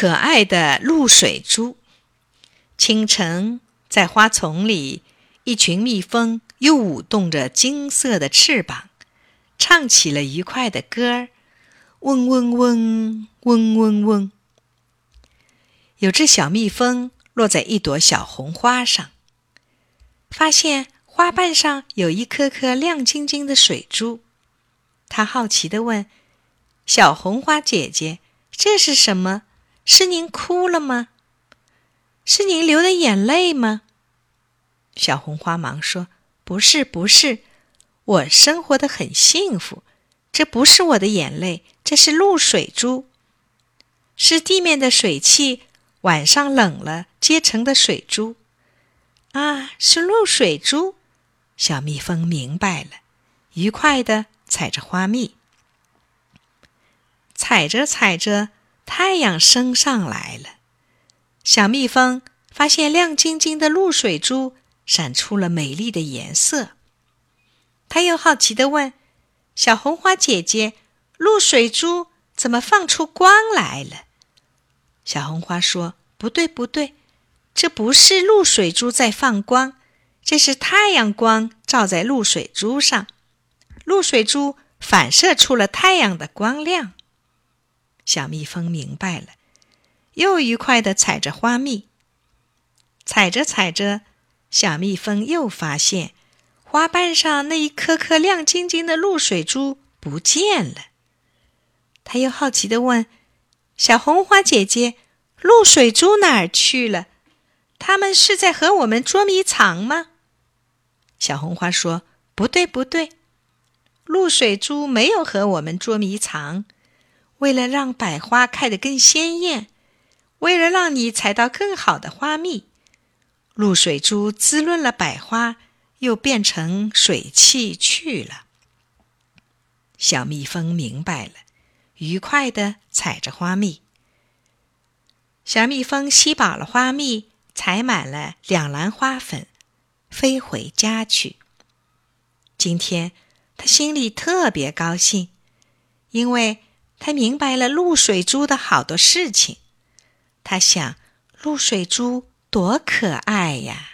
可爱的露水珠。清晨，在花丛里，一群蜜蜂又舞动着金色的翅膀，唱起了愉快的歌儿：嗡嗡嗡，嗡嗡嗡。有只小蜜蜂落在一朵小红花上，发现花瓣上有一颗颗亮晶晶的水珠。它好奇地问：“小红花姐姐，这是什么？是您哭了吗？是您流的眼泪吗？”小红花忙说：“不是，不是，我生活的很幸福。这不是我的眼泪，这是露水珠，是地面的水汽。”晚上冷了结成的水珠，啊，是露水珠。小蜜蜂明白了，愉快的采着花蜜。采着采着，太阳升上来了。小蜜蜂发现亮晶晶的露水珠闪出了美丽的颜色。它又好奇的问：“小红花姐姐，露水珠怎么放出光来了？”小红花说：“不对，不对，这不是露水珠在放光，这是太阳光照在露水珠上，露水珠反射出了太阳的光亮。”小蜜蜂明白了，又愉快地采着花蜜。采着采着，小蜜蜂又发现花瓣上那一颗颗亮晶晶的露水珠不见了。它又好奇地问：“小红花姐姐。”露水珠哪儿去了？他们是在和我们捉迷藏吗？小红花说：“不对，不对，露水珠没有和我们捉迷藏。为了让百花开得更鲜艳，为了让你采到更好的花蜜，露水珠滋润了百花，又变成水汽去了。”小蜜蜂明白了，愉快地采着花蜜。小蜜蜂吸饱了花蜜，采满了两篮花粉，飞回家去。今天，他心里特别高兴，因为他明白了露水珠的好多事情。他想，露水珠多可爱呀！